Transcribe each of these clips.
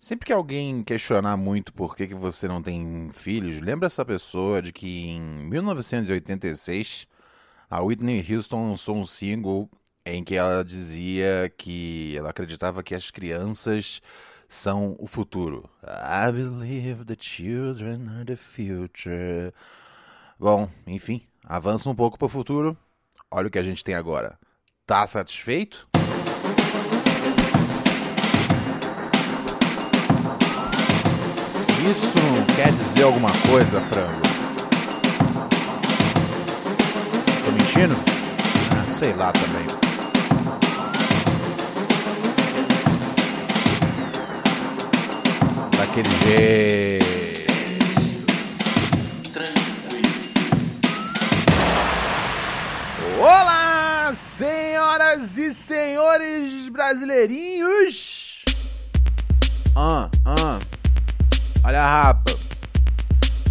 Sempre que alguém questionar muito por que, que você não tem filhos, lembra essa pessoa de que em 1986 a Whitney Houston lançou um single em que ela dizia que ela acreditava que as crianças são o futuro. I believe the children are the future. Bom, enfim, avança um pouco para o futuro. Olha o que a gente tem agora. Tá satisfeito? Isso quer dizer alguma coisa, frango? Tô mentindo? Ah, sei lá também. Daquele jeito. Olá, senhoras e senhores brasileirinhos! Ah, ah. Olha a rapa.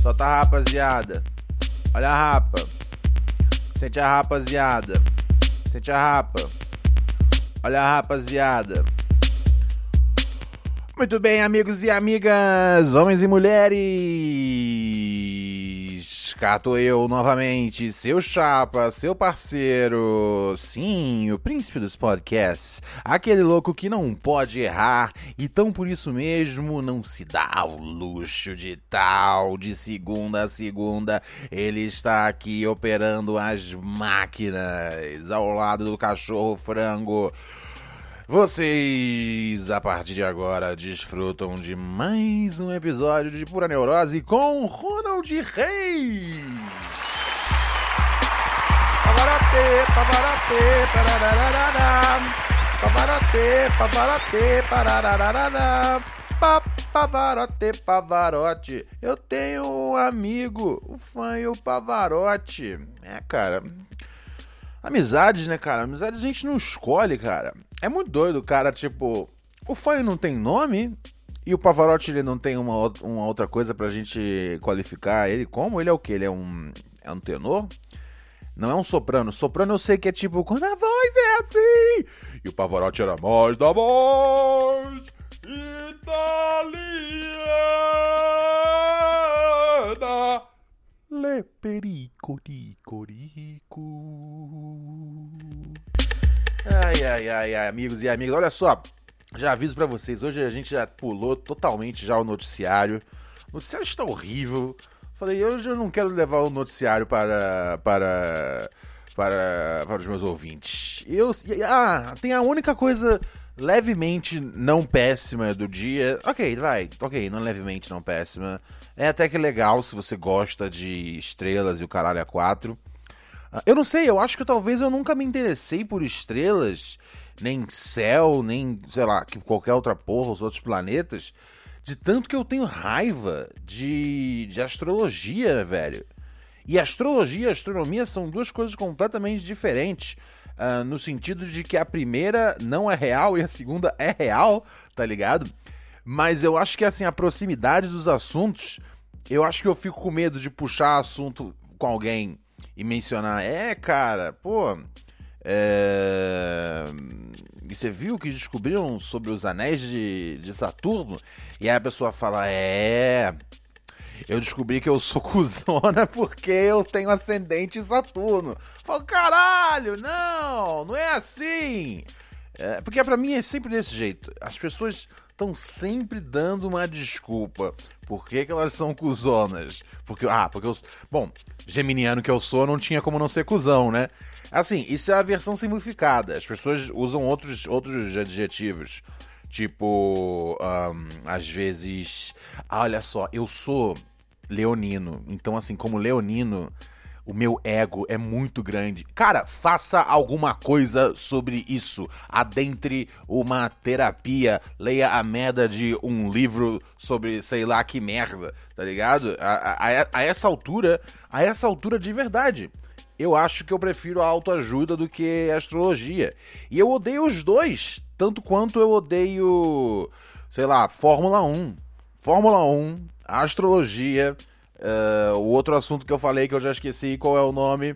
Solta a rapaziada. Olha a rapa. Sente a rapaziada. Sente a rapa. Olha a rapaziada. Muito bem, amigos e amigas, homens e mulheres. Cá tô eu novamente, seu chapa, seu parceiro. Sim, o príncipe dos podcasts. Aquele louco que não pode errar e tão por isso mesmo não se dá o luxo de tal. De segunda a segunda, ele está aqui operando as máquinas ao lado do cachorro frango. Vocês, a partir de agora, desfrutam de mais um episódio de Pura Neurose com Ronald Reis. Pavarote, pavarote, parararará. Pavarote, pavarote, parararará. Pa- Pavarote, Pavarote. Eu tenho um amigo, o fã e o Pavarote. É, cara, Amizades, né, cara? Amizades a gente não escolhe, cara. É muito doido, cara. Tipo, o Fanho não tem nome e o Pavarotti ele não tem uma, uma outra coisa pra gente qualificar ele como? Ele é o quê? Ele é um, é um tenor? Não é um soprano. Soprano eu sei que é tipo quando a voz é assim. E o Pavarotti era a voz da voz italiana. Le perico rico rico. Ai, ai, ai, ai, amigos e amigas, olha só. Já aviso pra vocês, hoje a gente já pulou totalmente já o noticiário. O noticiário está horrível. Falei, hoje eu não quero levar o noticiário para para para, para os meus ouvintes. Eu ah, tem a única coisa levemente não péssima do dia. Ok, vai. Ok, não levemente não péssima. É até que legal se você gosta de estrelas e o caralho a quatro. Ah, Eu não sei, eu acho que talvez eu nunca me interessei por estrelas, nem céu, nem, sei lá, que qualquer outra porra, os outros planetas, de tanto que eu tenho raiva de, de astrologia, velho. E astrologia e astronomia são duas coisas completamente diferentes. ah, no sentido de que a primeira não é real e a segunda é real, tá ligado? Mas eu acho que assim, a proximidade dos assuntos, eu acho que eu fico com medo de puxar assunto com alguém e mencionar, é, cara, pô, é... E você viu que descobriram sobre os anéis de, de Saturno? E aí a pessoa fala, é. Eu descobri que eu sou cuzona porque eu tenho ascendente em Saturno. Falo, caralho, não, não é assim. É, porque pra mim é sempre desse jeito. As pessoas estão sempre dando uma desculpa. Por que, que elas são cuzonas? Porque, ah, porque eu. Bom, geminiano que eu sou, não tinha como não ser cuzão, né? Assim, isso é a versão simplificada. As pessoas usam outros, outros adjetivos. Tipo, ahn, às vezes. Ah, olha só, eu sou leonino. Então, assim, como leonino, O meu ego é muito grande. Cara, faça alguma coisa sobre isso. Adentre uma terapia. Leia a merda de um livro sobre sei lá que merda, tá ligado? A, a, a essa altura, a essa altura de verdade. Eu acho que eu prefiro a autoajuda do que a astrologia. E eu odeio os dois, tanto quanto eu odeio, sei lá, Fórmula 1. Fórmula 1, astrologia, Uh, o outro assunto que eu falei que eu já esqueci qual é o nome.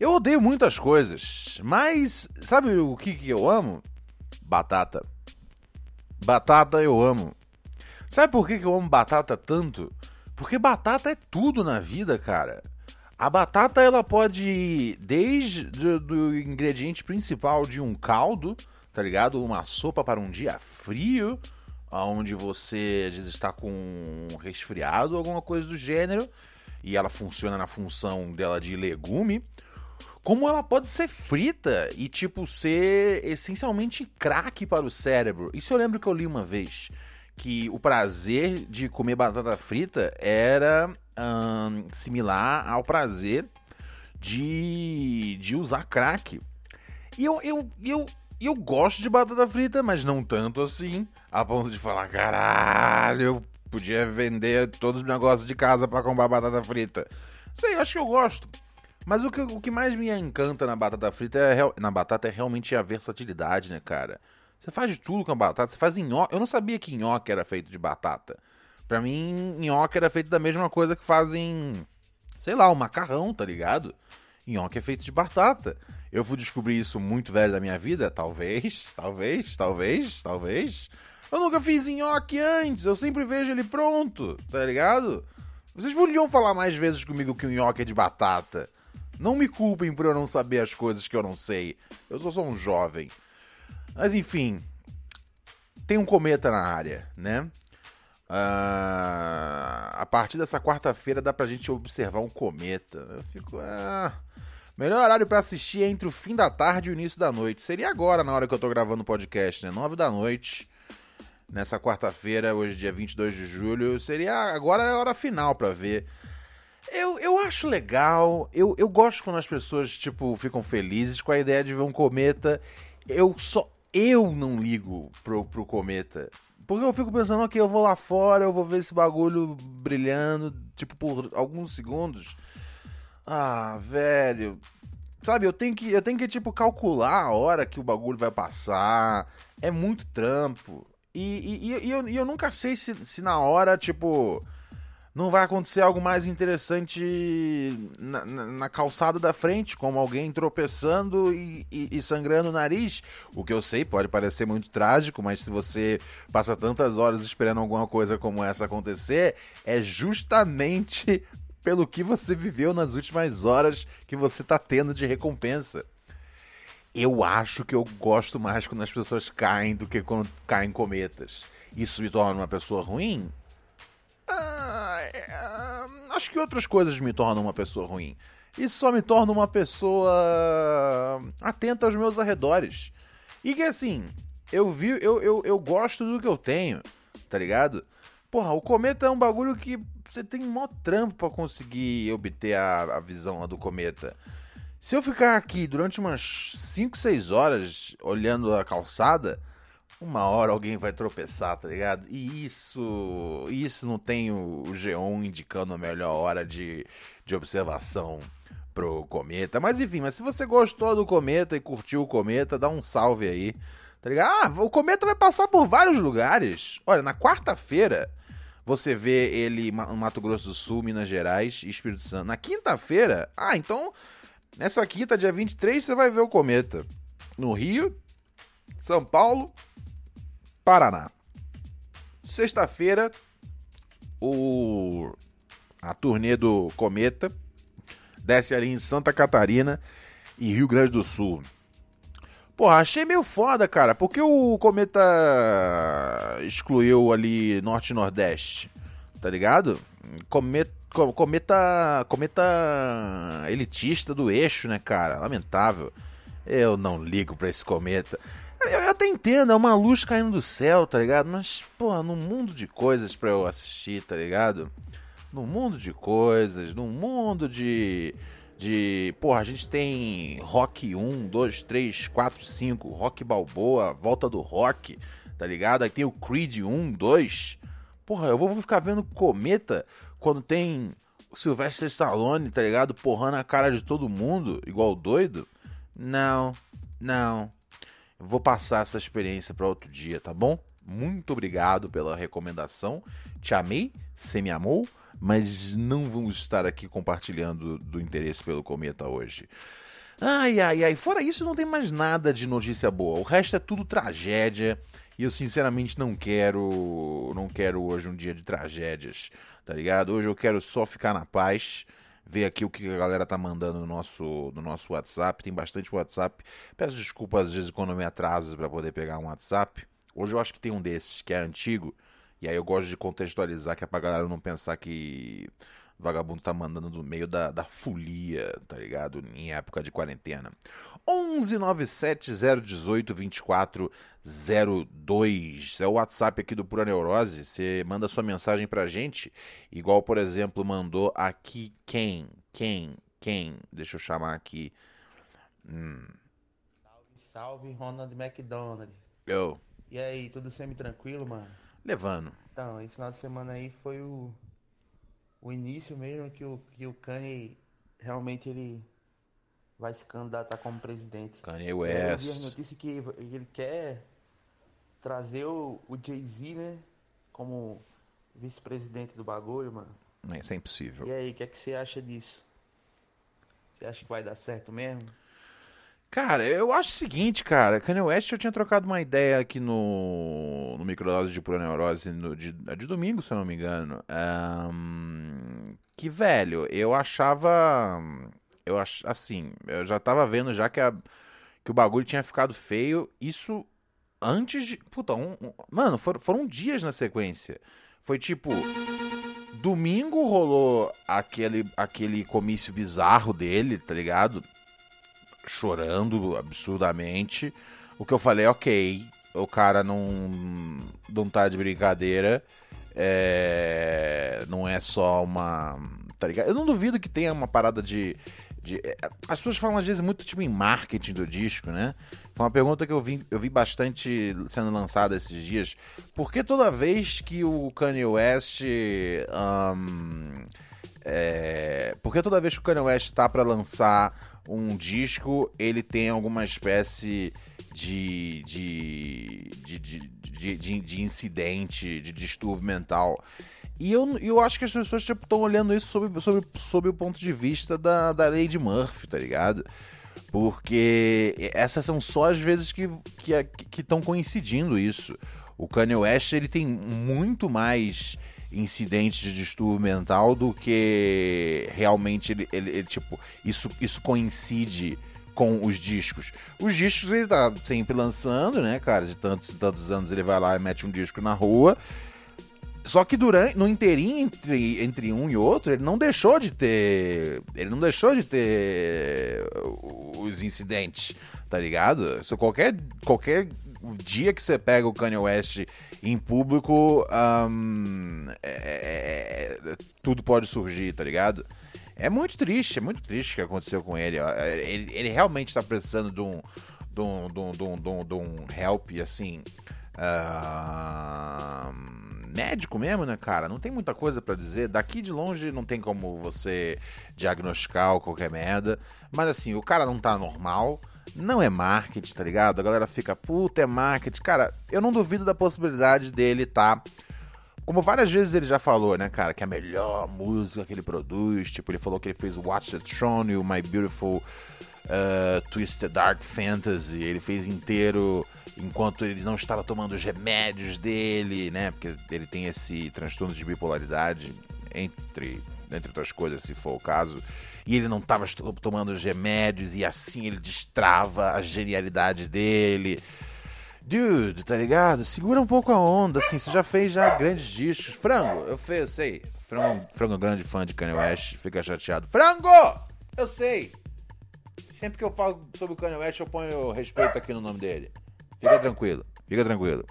Eu odeio muitas coisas, mas sabe o que, que eu amo? Batata. Batata eu amo. Sabe por que, que eu amo batata tanto? Porque batata é tudo na vida, cara. A batata ela pode ir desde do, ingrediente principal de um caldo, tá ligado? Uma sopa para um dia frio, onde você está com um resfriado, alguma coisa do gênero, e ela funciona na função dela de legume, como ela pode ser frita e tipo ser essencialmente craque para o cérebro. Isso eu lembro que eu li uma vez que o prazer de comer batata frita era hum, similar ao prazer de, de usar crack. E eu, eu, eu, eu gosto de batata frita, mas não tanto assim, a ponto de falar, caralho, eu podia vender todos os negócios de casa para comprar batata frita. Sei, acho que eu gosto. Mas o que, o que mais me encanta na batata frita é, na batata é realmente a versatilidade, né, cara? Você faz de tudo com a batata, você faz nhoque. Eu não sabia que nhoque era feito de batata. Pra mim, nhoque era feito da mesma coisa que fazem, sei lá, um macarrão, tá ligado? Nhoque é feito de batata. Eu fui descobrir isso muito velho da minha vida? Talvez, talvez, talvez, talvez. Eu nunca fiz nhoque antes, eu sempre vejo ele pronto, tá ligado? Vocês podiam falar mais vezes comigo que o nhoque é de batata. Não me culpem por eu não saber as coisas que eu não sei. Eu sou só um jovem. Mas enfim, tem um cometa na área, né? Uh, a partir dessa quarta-feira dá pra gente observar um cometa. Eu fico. Ah, Melhor horário para assistir é entre o fim da tarde e o início da noite. Seria agora, na hora que eu tô gravando o podcast, né? 9 da noite, nessa quarta-feira, hoje dia 22 de julho. Seria agora é a hora final para ver. Eu, eu acho legal, eu, eu gosto quando as pessoas, tipo, ficam felizes com a ideia de ver um cometa. Eu só. Eu não ligo pro, pro cometa. Porque eu fico pensando, ok, eu vou lá fora, eu vou ver esse bagulho brilhando, tipo, por alguns segundos. Ah, velho. Sabe, eu tenho que, eu tenho que tipo calcular a hora que o bagulho vai passar. É muito trampo. E, e, e, eu, e eu nunca sei se, se na hora, tipo, não vai acontecer algo mais interessante na, na, na calçada da frente, como alguém tropeçando e, e, e, sangrando o nariz. O que eu sei pode parecer muito trágico, mas se você passa tantas horas esperando alguma coisa como essa acontecer, é justamente pelo que você viveu nas últimas horas que você tá tendo de recompensa. Eu acho que eu gosto mais quando as pessoas caem do que quando caem cometas. Isso me torna uma pessoa ruim? Ah, é, ah, acho que outras coisas me tornam uma pessoa ruim. Isso só me torna uma pessoa atenta aos meus arredores. E que assim, eu vi, eu, eu, eu gosto do que eu tenho, tá ligado? Porra, o cometa é um bagulho que você tem maior trampo para conseguir obter a, a visão lá do cometa. Se eu ficar aqui durante umas 5, 6 horas olhando a calçada, uma hora alguém vai tropeçar, tá ligado? E isso, isso não tem o G1 indicando a melhor hora de, de observação pro cometa. Mas enfim, mas se você gostou do cometa e curtiu o cometa, dá um salve aí, tá ligado? Ah, o cometa vai passar por vários lugares. Olha, na quarta-feira você vê ele no Mato Grosso do Sul, Minas Gerais e Espírito Santo. Na quinta-feira, ah, então nessa quinta, dia 23, você vai ver o cometa. No Rio, São Paulo, Paraná. Sexta-feira, o a turnê do Cometa desce ali em Santa Catarina e Rio Grande do Sul. Porra, achei meio foda, cara. Porque o Cometa excluiu ali Norte e Nordeste? Tá ligado? Cometa, cometa, cometa elitista do eixo, né, cara? Lamentável. Eu não ligo pra esse cometa. Eu, eu até entendo, é uma luz caindo do céu, tá ligado? Mas, porra, num mundo de coisas pra eu assistir, tá ligado? Num mundo de coisas, num mundo de De, porra, a gente tem Rock 1, 2, 3, 4, 5, Rock Balboa, Volta do Rock, tá ligado? Aí tem o Creed 1, 2. Porra, eu vou ficar vendo Cometa quando tem o Sylvester Stallone, tá ligado? Porrando a cara de todo mundo, igual doido. Não, não. Vou passar essa experiência para outro dia, tá bom? Muito obrigado pela recomendação. Te amei, você me amou, mas não vamos estar aqui compartilhando do interesse pelo cometa hoje. Ai, ai, ai. Fora isso, não tem mais nada de notícia boa. O resto é tudo tragédia. E eu sinceramente não quero. Não quero hoje um dia de tragédias, tá ligado? Hoje eu quero só ficar na paz ver aqui o que a galera tá mandando no nosso, no nosso WhatsApp. Tem bastante WhatsApp. Peço desculpas às vezes quando eu me atraso para poder pegar um WhatsApp. Hoje eu acho que tem um desses que é antigo. E aí eu gosto de contextualizar, que é pra galera não pensar que vagabundo tá mandando no meio da, da folia, tá ligado? Em época de quarentena. 11970182402 é o WhatsApp aqui do Pura Neurose. Você manda sua mensagem pra gente, igual, por exemplo, mandou aqui quem? Quem? Quem? Deixa eu chamar aqui. Hum. Salve, salve, Ronald McDonald. Eu. E aí, tudo semi-tranquilo, mano? Levando. Então, esse final de semana aí foi o, o início mesmo que o, que o Kanye realmente ele vai se candidatar como presidente. Kanye E aí Eu vi as West. notícias que ele quer trazer o, o Jay-Z, né? Como vice-presidente do bagulho, mano. Isso é impossível. E aí, o que é que você acha disso? Você acha que vai dar certo mesmo? Cara, eu acho o seguinte, cara. Kanye West eu tinha trocado uma ideia aqui no, no microdose de pura neurose no, de, é de domingo, se eu não me engano. Ahn, que, velho, eu achava. Eu ach, assim, eu já tava vendo já que, a, que o bagulho tinha ficado feio. Isso antes de. Puta, um, um- mano, foram, foram dias na sequência. Foi tipo. Domingo rolou aquele, aquele comício bizarro dele, tá ligado? chorando absurdamente. O que eu falei, ok, o cara não, não tá de brincadeira. É, não é só uma. Tá ligado? Eu não duvido que tenha uma parada de. De é, as pessoas falam às vezes muito tipo em marketing do disco, né? Foi uma pergunta que eu vi, eu vi bastante sendo lançada esses dias. Por que toda vez que o Kanye West. ahn, é, porque toda vez que o Kanye West tá pra lançar um disco, ele tem alguma espécie de, de, de, de, de- de incidente, de distúrbio mental. E eu, eu acho que as pessoas estão olhando isso sob, sob, sob o ponto de vista da, da Lady Murphy, tá ligado? Porque essas são só as vezes que estão que, que coincidindo isso. O Kanye West ele tem muito mais incidentes de distúrbio mental do que realmente ele, ele- ele, tipo isso, isso coincide com os discos. Os discos ele tá sempre lançando, né, cara? De tantos e tantos anos ele vai lá e mete um disco na rua. Só que durante no inteirinho entre, entre um e outro, ele não deixou de ter. Ele não deixou de ter os incidentes, tá ligado? Isso qualquer, qualquer dia que você pega o Kanye West em público, ahn, é- é- tudo pode surgir, tá ligado? É muito triste, é muito triste o que aconteceu com ele. ó. Ele, ele realmente tá precisando de um, de um, de um, de um, de um, um help, assim. ah, médico mesmo, né, cara? Não tem muita coisa pra dizer. Daqui de longe não tem como você diagnosticar qualquer merda. Mas assim, o cara não tá normal. Não é marketing, tá ligado? A galera fica, puta, é marketing. Cara, eu não duvido da possibilidade dele tá. Como várias vezes ele já falou, né, cara, que a melhor música que ele produz, tipo, ele falou que ele fez Watch the Throne e o My Beautiful uh, Twisted Dark Fantasy, ele fez inteiro enquanto ele não estava tomando os remédios dele, né, porque ele tem esse transtorno de bipolaridade, entre, entre outras coisas, se for o caso, e ele não estava tomando os remédios e assim ele destrava a genialidade dele. Dude, tá ligado? Segura um pouco a onda, assim. Você já fez já grandes discos. Frango, eu fiz, eu sei. Frango, frango é um grande fã de Kanye West, fica chateado. Frango! Eu sei. Sempre que eu falo sobre o Kanye West, eu ponho respeito aqui no nome dele. Fica tranquilo, fica tranquilo.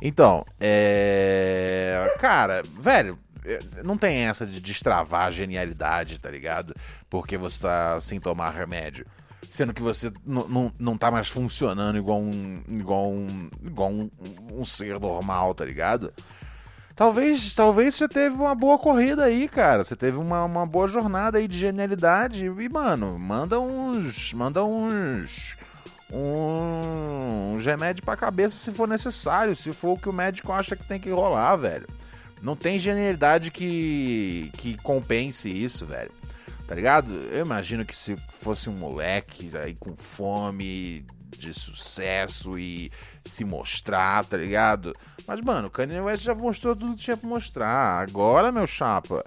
Então, é. Cara, velho, é, não tem essa de destravar a genialidade, tá ligado? Porque você tá sem tomar remédio. Sendo que você não, tá mais funcionando igual um. igual um. igual um, um ser normal, tá ligado? Talvez, talvez você teve uma boa corrida aí, cara. Você teve uma, uma boa jornada aí de genialidade. E, mano, manda uns. Manda uns. Um, uns remédios pra cabeça se for necessário. Se for o que o médico acha que tem que rolar, velho. Não tem genialidade que, que compense isso, velho. Tá ligado? Eu imagino que se fosse um moleque aí com fome de sucesso e se mostrar, tá ligado? Mas, mano, o Kanye West já mostrou tudo que tinha pra mostrar. Agora, meu chapa,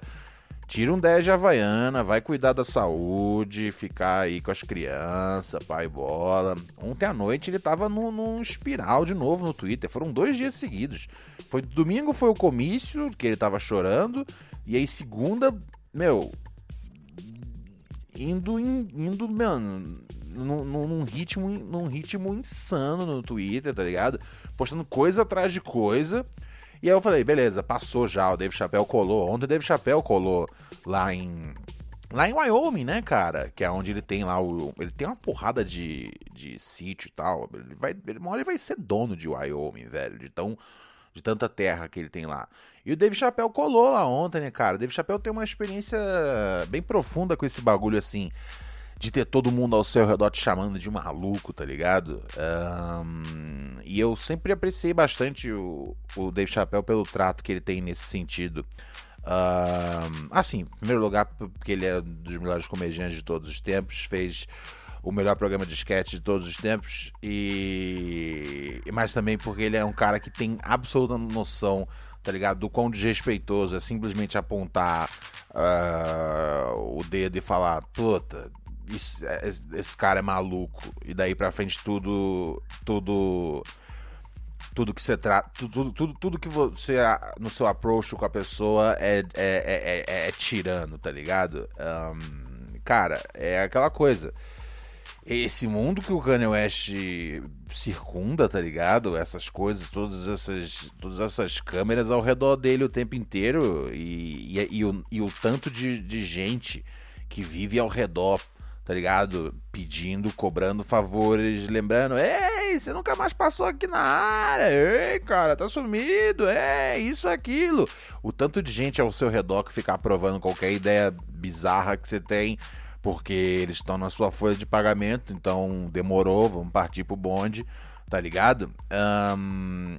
tira um 10 de Havaiana, vai cuidar da saúde, ficar aí com as crianças, pai bola. Ontem à noite ele tava num, num espiral de novo no Twitter. Foram dois dias seguidos. Foi domingo foi o comício, que ele tava chorando. E aí segunda, meu, indo, indo, mano, num, num, ritmo, num ritmo insano no Twitter, tá ligado? Postando coisa atrás de coisa. E aí eu falei, beleza, passou já, o Dave Chappelle colou. Ontem o Dave Chappelle colou lá em. Lá em Wyoming, né, cara? Que é onde ele tem lá o. Ele tem uma porrada de, de sítio e tal. Ele vai, ele, uma hora ele vai ser dono de Wyoming, velho. De, tão, de tanta terra que ele tem lá. E o Dave Chappelle colou lá ontem, né, cara? O Dave Chappelle tem uma experiência bem profunda com esse bagulho assim de ter todo mundo ao seu redor te chamando de maluco, tá ligado? Um, e eu sempre apreciei bastante o, o Dave Chappelle pelo trato que ele tem nesse sentido. Um, assim, em primeiro lugar, porque ele é um dos melhores comediantes de todos os tempos, fez o melhor programa de sketch de todos os tempos, e mas também porque ele é um cara que tem absoluta noção tá ligado? Do quão desrespeitoso é simplesmente apontar uh, o dedo e falar, puta, é, esse cara é maluco. E daí pra frente tudo. Tudo. Tudo que você trata. Tudo, tudo, tudo que você. No seu approach com a pessoa é, é, é, é, é tirando, tá ligado? Um, cara, é aquela coisa. Esse mundo que o Kanye West circunda, tá ligado? Essas coisas, todas essas, todas essas câmeras ao redor dele o tempo inteiro e, e, e, o, e o tanto de, de gente que vive ao redor tá ligado? Pedindo, cobrando favores, lembrando, ei, você nunca mais passou aqui na área, ei, cara, tá sumido, é, isso, aquilo. O tanto de gente ao seu redor que fica aprovando qualquer ideia bizarra que você tem, porque eles estão na sua folha de pagamento, então demorou, vamos partir pro bonde, tá ligado?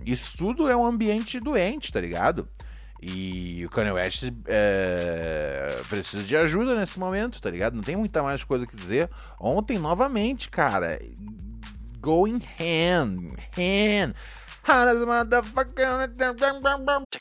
Isso tudo é um ambiente doente, tá ligado? E o Kanye West é, precisa de ajuda nesse momento, tá ligado? Não tem muita mais coisa que dizer. Ontem, novamente, cara, going hand, hand.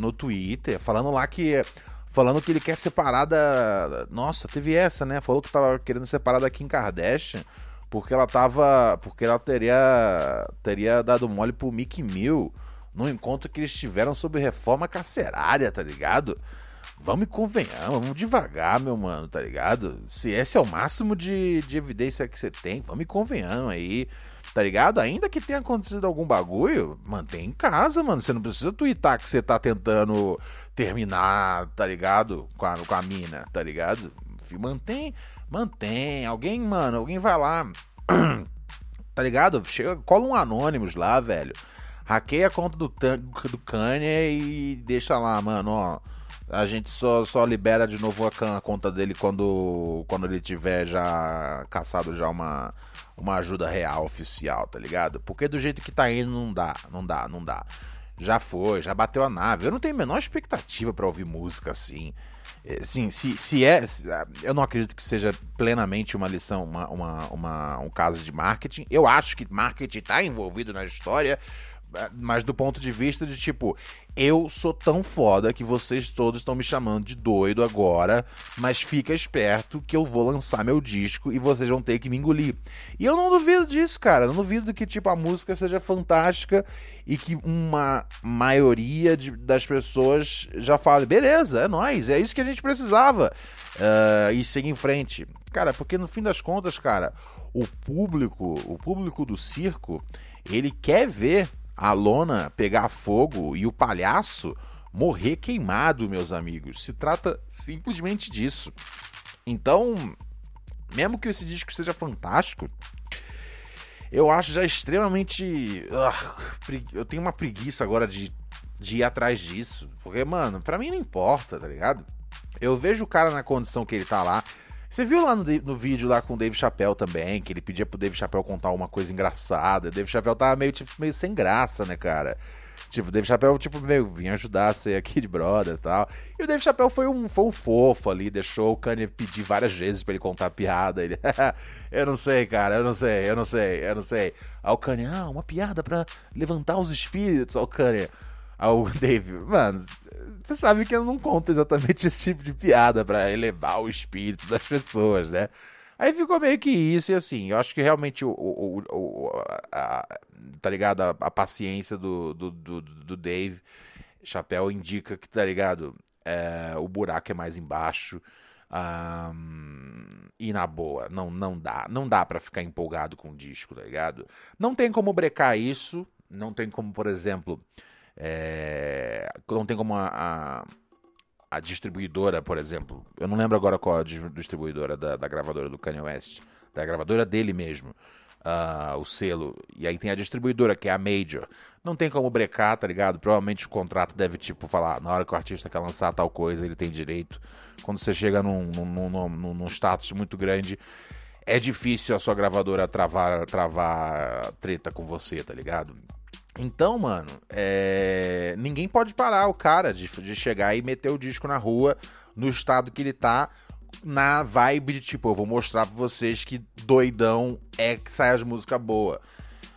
No Twitter, falando lá que falando que ele quer separar da. Nossa, teve essa, né? Falou que tava querendo separar da Kim Kardashian porque ela tava. Porque ela teria. teria dado mole pro Mickey Mill no encontro que eles tiveram sobre reforma carcerária, tá ligado? Vamos convenhamos, vamos devagar, meu mano, tá ligado? Se esse é o máximo de, de evidência que você tem, vamos convenhamos aí, tá ligado? Ainda que tenha acontecido algum bagulho, mantém em casa, mano. Você não precisa twittar que você tá tentando terminar, tá ligado? Com a, com a mina, tá ligado? Mantém, mantém. Alguém, mano, alguém vai lá, tá ligado? Chega, cola um Anônimos lá, velho. Hackeia a conta do, do Kanye e deixa lá, mano, ó. A gente só, só libera de novo a, conta dele quando, quando ele tiver já caçado já uma, uma ajuda real oficial, tá ligado? Porque do jeito que tá indo não dá, não dá, não dá. Já foi, já bateu a nave. Eu não tenho a menor expectativa para ouvir música assim. É, sim, se, se é. Eu não acredito que seja plenamente uma lição, uma, uma, uma um caso de marketing. Eu acho que marketing está envolvido na história, mas do ponto de vista de tipo, eu sou tão foda que vocês todos estão me chamando de doido agora, mas fica esperto que eu vou lançar meu disco e vocês vão ter que me engolir. E eu não duvido disso, cara. Não duvido que tipo a música seja fantástica e que uma maioria de, das pessoas já fale, beleza, é nós, é isso que a gente precisava. Uh, e seguir em frente. Cara, porque no fim das contas, cara, o público, o público do circo, ele quer ver a lona pegar fogo e o palhaço morrer queimado, meus amigos. Se trata simplesmente disso. Então, mesmo que esse disco seja fantástico, eu acho já extremamente. Uh, eu tenho uma preguiça agora de, de ir atrás disso. Porque, mano, pra mim não importa, tá ligado? Eu vejo o cara na condição que ele tá lá. Você viu lá no, no vídeo lá com o Dave Chappelle também, que ele pedia pro Dave Chappelle contar uma coisa engraçada. O Dave Chappelle tava meio, tipo, meio sem graça, né, cara? Tipo, o Dave Chappelle, tipo, meio, vinha ajudar ser aqui de brother e tal. E o Dave Chappelle foi um, foi um fofo ali, deixou o Kanye pedir várias vezes pra ele contar a piada. Ele, eu não sei, cara, eu não sei, eu não sei, eu não sei. Aí o Kanye, ah, uma piada pra levantar os espíritos. Aí o Kanye, ao Dave, mano, você sabe que eu não conto exatamente esse tipo de piada para elevar o espírito das pessoas, né? Aí ficou meio que isso, e assim, eu acho que realmente o. o, o a, tá ligado? A, a paciência do, do, do, do, Dave Chapéu indica que, tá ligado? É, o buraco é mais embaixo. Um, e na boa, não, não dá. Não dá para ficar empolgado com o disco, tá ligado? Não tem como brecar isso. Não tem como, por exemplo. É, não tem como a, a, a, distribuidora, por exemplo. Eu não lembro agora qual a distribuidora da, da gravadora do Kanye West. Da gravadora dele mesmo. Uh, o selo. E aí tem a distribuidora, que é a Major. Não tem como brecar, tá ligado? Provavelmente o contrato deve, tipo, falar, na hora que o artista quer lançar tal coisa, ele tem direito. Quando você chega num, num, num, num status muito grande, é difícil a sua gravadora travar, travar treta com você, tá ligado? Então, mano, é... ninguém pode parar o cara de, de chegar e meter o disco na rua no estado que ele tá, na vibe de tipo, eu vou mostrar pra vocês que doidão é que sai as músicas boas.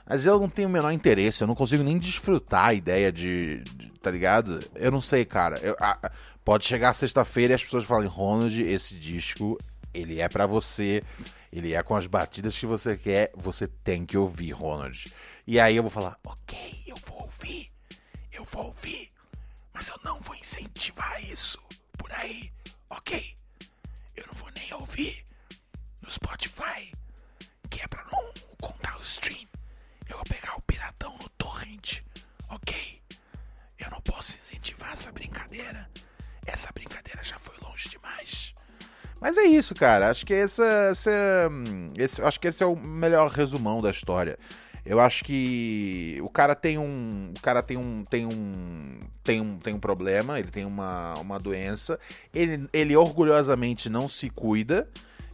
Mas eu não tenho o menor interesse, eu não consigo nem desfrutar a ideia de. de tá ligado? Eu não sei, cara. Eu, a, pode chegar sexta-feira e as pessoas falam, Ronald, esse disco, ele é para você, ele é com as batidas que você quer, você tem que ouvir, Ronald. E aí eu vou falar, ok, eu vou ouvir, eu vou ouvir, mas eu não vou incentivar isso por aí, ok? Eu não vou nem ouvir no Spotify, que é pra não contar o stream. Eu vou pegar o piratão no torrent, ok? Eu não posso incentivar essa brincadeira. Essa brincadeira já foi longe demais. Mas é isso, cara. Acho que esse, esse, esse, acho que esse é o melhor resumão da história. Eu acho que o cara tem um, o cara tem um, tem um, tem um, tem um problema, ele tem uma, uma doença, ele, ele orgulhosamente não se cuida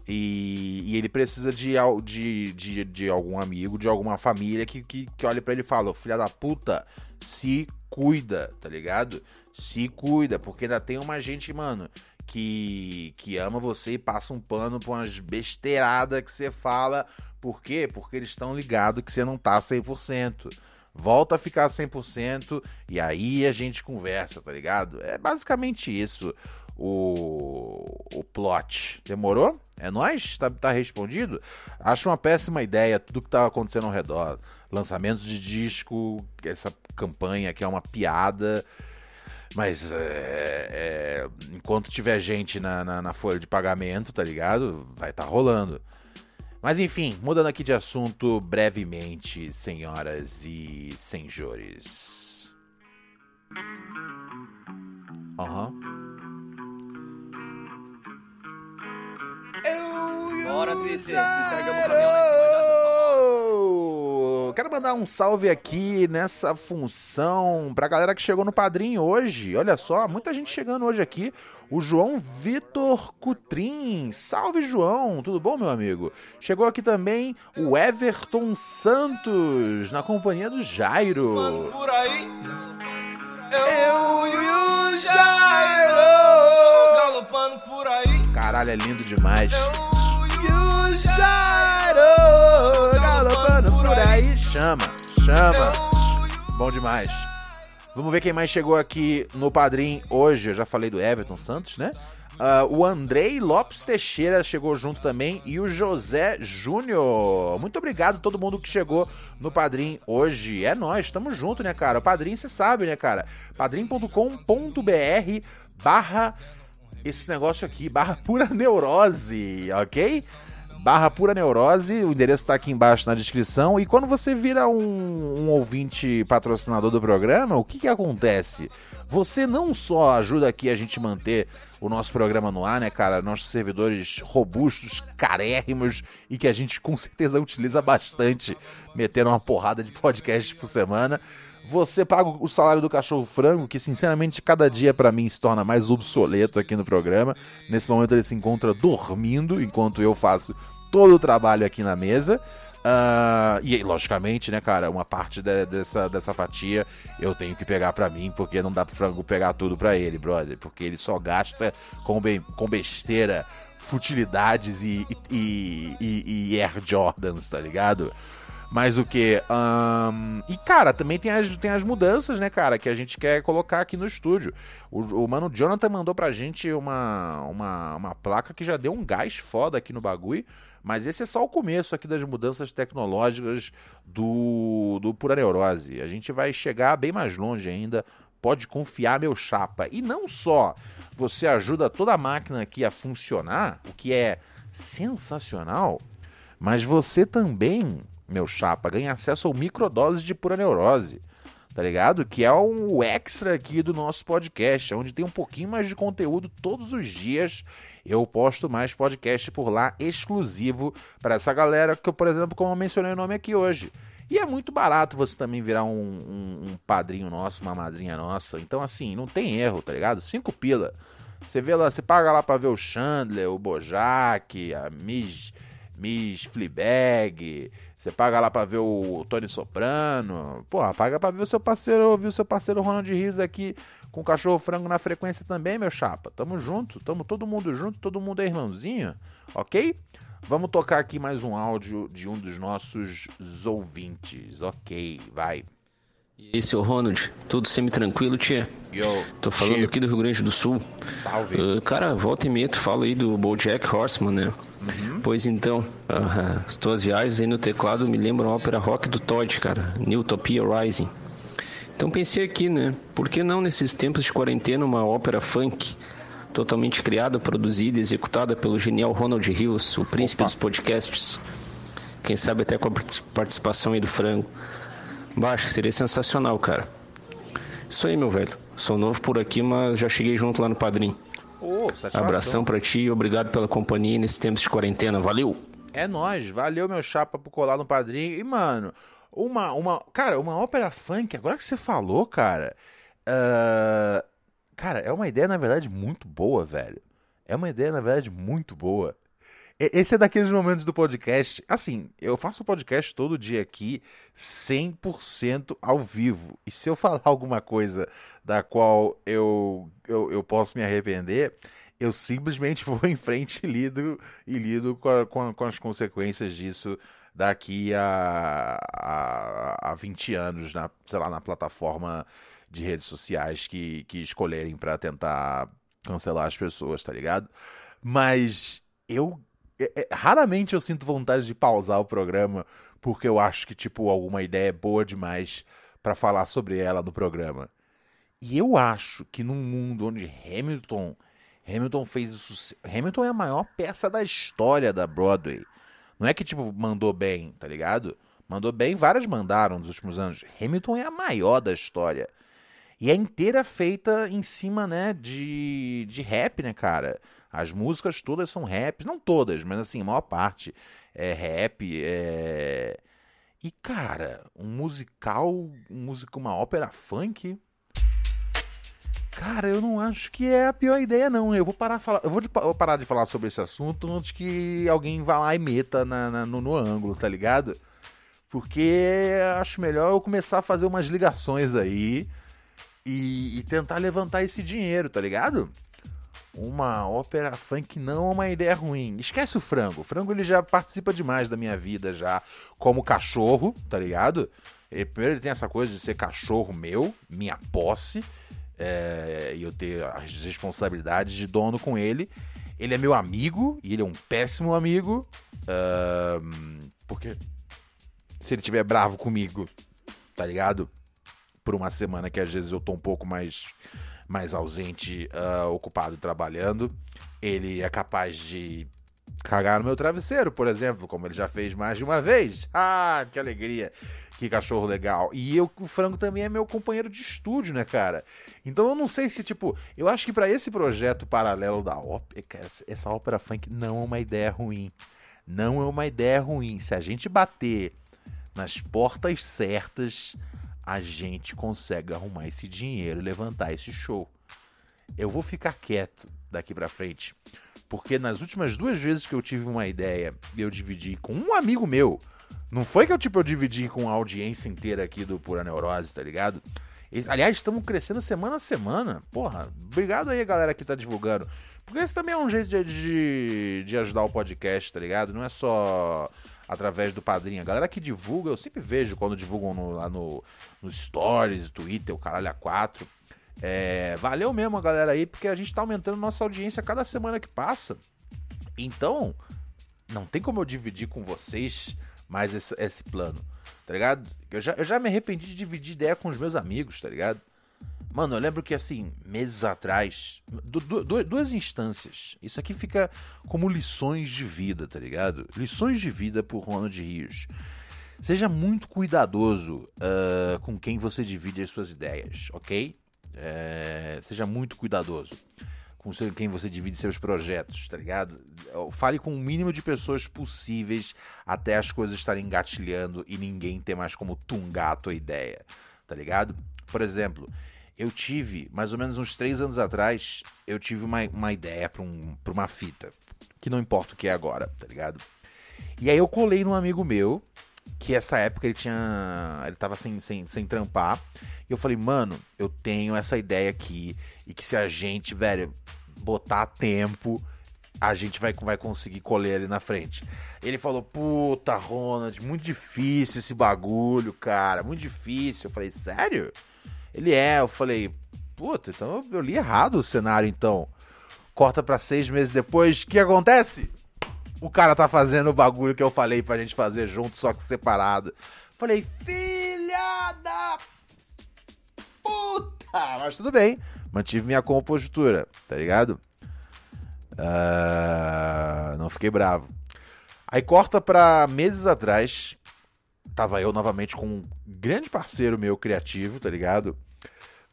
e, e ele precisa de, de, de, de, algum amigo, de alguma família que, que, que olhe para ele e fala, filha da puta, se cuida, tá ligado? Se cuida, porque ainda tem uma gente, mano, que, que ama você e passa um pano pra umas besteiradas que você fala por quê? Porque eles estão ligados que você não tá 100%. Volta a ficar 100% e aí a gente conversa, tá ligado? É basicamente isso o, o plot. Demorou? É nós? Tá, tá respondido? Acho uma péssima ideia tudo que tá acontecendo ao redor. Lançamentos de disco, essa campanha que é uma piada. Mas é, é, enquanto tiver gente na, na, na, folha de pagamento, tá ligado? Vai estar tá rolando. Mas enfim, mudando aqui de assunto brevemente, senhoras e senhores. Aham. Uhum. Bora, Twister. Descarregamos o caminhão Quero mandar um salve aqui nessa função pra galera que chegou no padrinho hoje. Olha só, muita gente chegando hoje aqui. O João Vitor Cutrim. Salve, João. Tudo bom, meu amigo? Chegou aqui também o Everton Santos, na companhia do Jairo. Por aí, Eu e o Jairo, galopando por aí. Caralho, é lindo demais. Eu e o Jairo, galopando por aí. Chama, chama. Bom demais. Vamos ver quem mais chegou aqui no Padrim hoje. Eu já falei do Everton Santos, né? Ah, o Andrei Lopes Teixeira chegou junto também e o José Júnior. Muito obrigado a todo mundo que chegou no Padrim hoje. É nós, estamos junto, né, cara? O Padrim, você sabe, né, cara? padrim.com.br barra esse negócio aqui, barra pura neurose, ok? Barra pura neurose, o endereço tá aqui embaixo na descrição. E quando você vira um, um ouvinte patrocinador do programa, o que que acontece? Você não só ajuda aqui a gente manter o nosso programa no ar, né, cara? Nossos servidores robustos, carérrimos e que a gente com certeza utiliza bastante, metendo uma porrada de podcasts por semana. Você paga o salário do cachorro frango, que sinceramente cada dia pra mim se torna mais obsoleto aqui no programa. Nesse momento ele se encontra dormindo enquanto eu faço todo o trabalho aqui na mesa. Ah, e logicamente, né, cara, uma parte de- dessa, dessa fatia eu tenho que pegar pra mim, porque não dá pro frango pegar tudo pra ele, brother. Porque ele só gasta com, be- com besteira, futilidades e, e, e, e Air Jordans, tá ligado? Mas o que? e cara, também tem as, tem as mudanças, né, cara, que a gente quer colocar aqui no estúdio. O, o mano Jonathan mandou pra gente uma, uma, uma placa que já deu um gás foda aqui no bagulho. Mas esse é só o começo aqui das mudanças tecnológicas do, do Pura Neurose. A gente vai chegar bem mais longe ainda. Pode confiar, meu chapa. E não só você ajuda toda a máquina aqui a funcionar, o que é sensacional, mas você também, meu chapa, ganha acesso ao microdose de pura neurose. Tá ligado? Que é um extra aqui do nosso podcast, onde tem um pouquinho mais de conteúdo todos os dias. Eu posto mais podcast por lá, exclusivo para essa galera que eu, por exemplo, como eu mencionei o nome aqui hoje. E é muito barato você também virar um, um- um padrinho nosso, uma madrinha nossa. Então, assim, não tem erro, tá ligado? Cinco pila. Você vê lá, você paga lá pra ver o Chandler, o Bojack, a Miss, Miss Fleabag. Você paga lá pra ver o Tony Soprano. Porra, paga pra ver o seu parceiro, ouvir o seu parceiro Ronald Rios aqui com o cachorro frango na frequência também, meu chapa. Tamo junto, tamo todo mundo junto, todo mundo é irmãozinho, ok? Vamos tocar aqui mais um áudio de um dos nossos ouvintes. Ok, vai. E aí, seu Ronald, tudo semi-tranquilo, tia? Yo, Tô falando Chico, aqui do Rio Grande do Sul. Salve. Ah, cara, volta e meia tu fala aí do Bojack Horseman, né? Pois então, ah, as tuas viagens aí no teclado me lembram a ópera rock do Todd, cara, Newtopia Rising. Então pensei aqui, né? Por que não nesses tempos de quarentena uma ópera funk totalmente criada, produzida e executada pelo genial Ronald Rios, o príncipe dos podcasts? Quem sabe até com a part- participação aí do frango. Que seria sensacional, cara. Isso aí, meu velho. Sou novo por aqui, mas já cheguei junto lá no Padrim. Ô, satisfação. Abração pra ti e obrigado pela companhia nesses tempos de quarentena. Valeu! É nóis, valeu meu chapa por colar no padrinho. E, mano, uma, uma. Cara, uma ópera funk, agora que você falou, cara. ah, cara, é uma ideia, na verdade, muito boa, velho. É uma ideia, na verdade, muito boa. Esse é daqueles momentos do podcast. Assim, eu faço podcast todo dia aqui, 100% ao vivo. E se eu falar alguma coisa da qual eu, eu, eu posso me arrepender, eu simplesmente vou em frente e lido, e lido com, a- com, com as consequências disso daqui a, a, a 20 anos, na, sei lá, na plataforma de redes sociais que, que escolherem para tentar cancelar as pessoas, tá ligado? Mas eu é- é- raramente eu sinto vontade de pausar o programa porque eu acho que tipo alguma ideia é boa demais para falar sobre ela no programa. E eu acho que num mundo onde Hamilton Hamilton fez o sucesso. Hamilton é a maior peça da história da Broadway. Não é que, tipo, mandou bem, tá ligado? Mandou bem, várias mandaram nos últimos anos. Hamilton é a maior da história. E é inteira feita em cima, né, de, de rap, né, cara? As músicas todas são rap. Não todas, mas assim, a maior parte é rap. É... E, cara, um musical, um músico, uma ópera funk. Cara, eu não acho que é a pior ideia, não. Eu vou parar, falar, eu vou parar de falar sobre esse assunto antes que alguém vá lá e meta na, na, no, no ângulo, tá ligado? Porque acho melhor eu começar a fazer umas ligações aí e, e tentar levantar esse dinheiro, tá ligado? Uma ópera funk não é uma ideia ruim. Esquece o frango. O frango ele já participa demais da minha vida já como cachorro, tá ligado? Ele, primeiro ele tem essa coisa de ser cachorro meu, minha posse, é, e eu ter as responsabilidades de dono com ele. Ele é meu amigo e ele é um péssimo amigo, uh, porque se ele tiver bravo comigo, tá ligado? Por uma semana que às vezes eu tô um pouco mais mais ausente, uh, ocupado trabalhando, ele é capaz de cagar no meu travesseiro, por exemplo, como ele já fez mais de uma vez. Ah, que alegria! Que cachorro legal. E eu, o Frango também é meu companheiro de estúdio, né, cara? Então eu não sei se, tipo, eu acho que para esse projeto paralelo da ópera, essa ópera funk não é uma ideia ruim. Não é uma ideia ruim. Se a gente bater nas portas certas, a gente consegue arrumar esse dinheiro e levantar esse show. Eu vou ficar quieto daqui para frente, porque nas últimas duas vezes que eu tive uma ideia, eu dividi com um amigo meu. Não foi que eu tipo eu dividi com a audiência inteira aqui do Pura Neurose, tá ligado? Aliás, estamos crescendo semana a semana. Porra, obrigado aí, galera que tá divulgando. Porque esse também é um jeito de, de, de ajudar o podcast, tá ligado? Não é só através do padrinho. A galera que divulga, eu sempre vejo quando divulgam no, lá no, no Stories, Twitter, o caralho a 4. É, valeu mesmo a galera aí, porque a gente tá aumentando nossa audiência cada semana que passa. Então, não tem como eu dividir com vocês mais esse, esse plano, tá ligado? Eu já, eu já me arrependi de dividir ideia com os meus amigos, tá ligado? Mano, eu lembro que assim, meses atrás, du du duas instâncias. Isso aqui fica como lições de vida, tá ligado? Lições de vida por Ronald Rios. Seja muito cuidadoso uh, com quem você divide as suas ideias, ok? É, seja muito cuidadoso com quem você divide seus projetos, tá ligado? Fale com o mínimo de pessoas possíveis até as coisas estarem engatilhando e ninguém ter mais como tungar a tua ideia, tá ligado? Por exemplo, eu tive, mais ou menos uns três anos atrás, eu tive uma, uma ideia pra, um, pra uma fita. Que não importa o que é agora, tá ligado? E aí eu colei num amigo meu, que essa época ele tinha. Ele tava sem, sem, sem trampar. E eu falei, mano, eu tenho essa ideia aqui. E que se a gente, velho, botar tempo, a gente vai, vai conseguir colher ali na frente. Ele falou, puta, Ronald, muito difícil esse bagulho, cara. Muito difícil. Eu falei, sério? Ele é, eu falei, puta, então eu li errado o cenário então. Corta para seis meses depois, o que acontece? O cara tá fazendo o bagulho que eu falei pra gente fazer junto, só que separado. Falei, filha da puta! Mas tudo bem, mantive minha compostura, tá ligado? Uh, não fiquei bravo. Aí corta pra meses atrás, tava eu novamente com um grande parceiro meu criativo, tá ligado?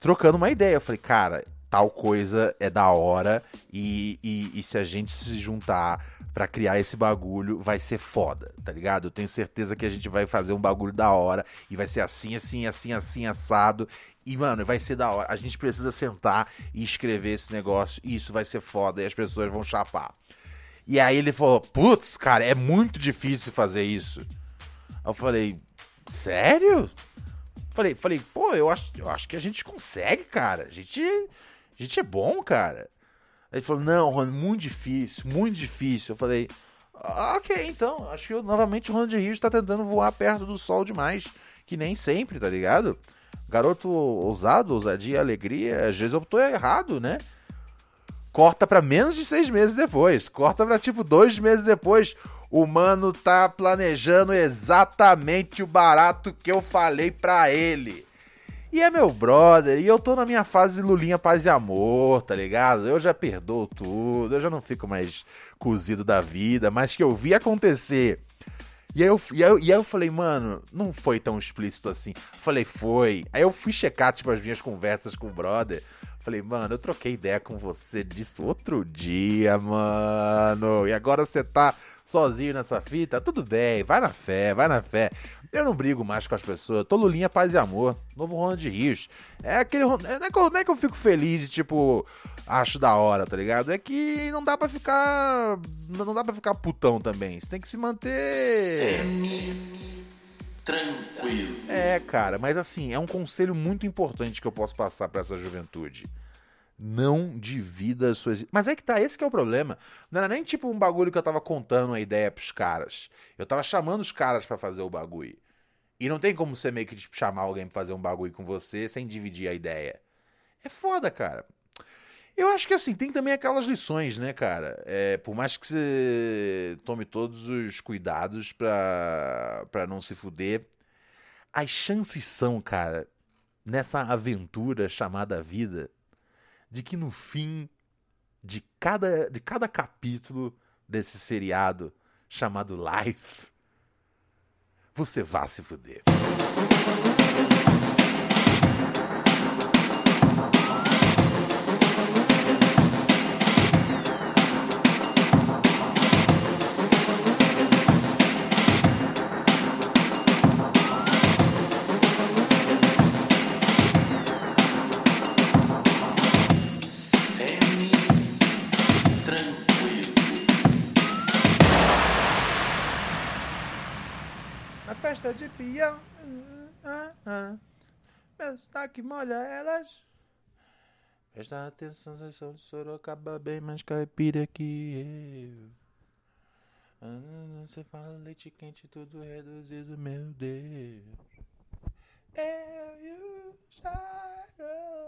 trocando uma ideia. Eu falei, cara, tal coisa é da hora e, e, e se a gente se juntar para criar esse bagulho, vai ser foda, tá ligado? Eu tenho certeza que a gente vai fazer um bagulho da hora e vai ser assim, assim, assim, assim, assado. E, mano, vai ser da hora. A gente precisa sentar e escrever esse negócio e isso vai ser foda e as pessoas vão chapar. E aí ele falou, putz, cara, é muito difícil fazer isso. Eu falei, sério? Falei, falei, pô, eu acho, eu acho que a gente consegue, cara. A gente, a gente é bom, cara. Ele falou, não, Ronald, muito difícil, muito difícil. Eu falei, ah, ok, então. Acho que eu, novamente o Ronald Rios está tentando voar perto do sol demais. Que nem sempre, tá ligado? Garoto ousado, ousadia, alegria. Às vezes eu tô errado, né? Corta para menos de seis meses depois. Corta para tipo dois meses depois. O mano tá planejando exatamente o barato que eu falei pra ele. E é meu brother, e eu tô na minha fase Lulinha Paz e Amor, tá ligado? Eu já perdoo tudo, eu já não fico mais cozido da vida, mas que eu vi acontecer. E aí, eu, e, aí, e aí eu falei, mano, não foi tão explícito assim. Falei, foi. Aí eu fui checar, tipo, as minhas conversas com o brother. Falei, mano, eu troquei ideia com você disso outro dia, mano. E agora você tá sozinho nessa fita, tudo bem, vai na fé, vai na fé. Eu não brigo mais com as pessoas, tô Lulinha Paz e Amor, novo Ronald de Rios. É aquele. Não é, que eu, não é que eu fico feliz tipo, acho da hora, tá ligado? É que não dá pra ficar. Não dá pra ficar putão também. Você tem que se manter. Tranquilo. É, cara, mas assim, é um conselho muito importante que eu posso passar pra essa juventude. Não divida as suas. Mas é que tá, esse que é o problema. Não era nem tipo um bagulho que eu tava contando uma ideia pros caras. Eu tava chamando os caras pra fazer o bagulho. E não tem como você meio que tipo, chamar alguém pra fazer um bagulho com você sem dividir a ideia. É foda, cara. Eu acho que assim, tem também aquelas lições, né, cara? É, por mais que você tome todos os cuidados pra, pra não se fuder, as chances são, cara, nessa aventura chamada vida, de que no fim de cada, de cada capítulo desse seriado chamado Life, você vá se fuder. Ah, ah, Meu sotaque molha elas. Presta atenção, vocês são de Sorocaba bem mais caipira que eu. Você fala leite quente, tudo reduzido, meu Deus. Eu e o.